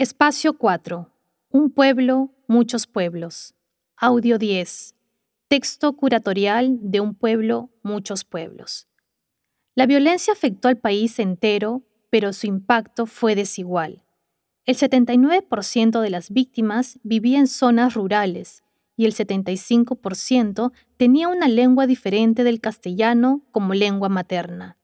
Espacio 4. Un pueblo, muchos pueblos. Audio 10. Texto curatorial de un pueblo, muchos pueblos. La violencia afectó al país entero, pero su impacto fue desigual. El 79% de las víctimas vivía en zonas rurales y el 75% tenía una lengua diferente del castellano como lengua materna.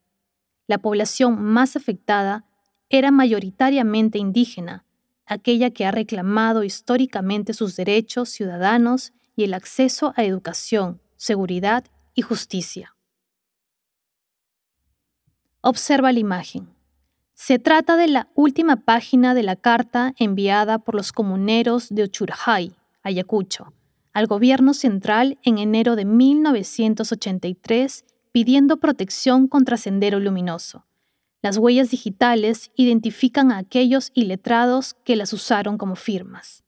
La población más afectada era mayoritariamente indígena, aquella que ha reclamado históricamente sus derechos ciudadanos y el acceso a educación, seguridad y justicia. Observa la imagen. Se trata de la última página de la carta enviada por los comuneros de Ochurjay, Ayacucho, al gobierno central en enero de 1983 pidiendo protección contra Sendero Luminoso las huellas digitales identifican a aquellos iletrados que las usaron como firmas.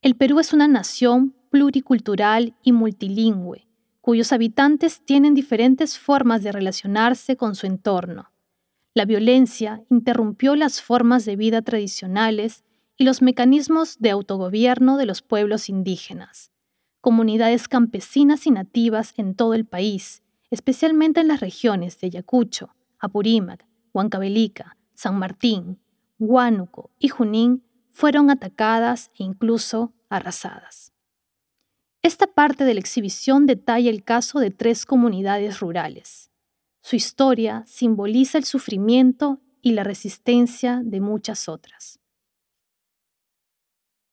El Perú es una nación pluricultural y multilingüe, cuyos habitantes tienen diferentes formas de relacionarse con su entorno. La violencia interrumpió las formas de vida tradicionales y los mecanismos de autogobierno de los pueblos indígenas. Comunidades campesinas y nativas en todo el país, especialmente en las regiones de Ayacucho, Apurímac, Huancavelica, San Martín, Huánuco y Junín fueron atacadas e incluso arrasadas. Esta parte de la exhibición detalla el caso de tres comunidades rurales. Su historia simboliza el sufrimiento y la resistencia de muchas otras.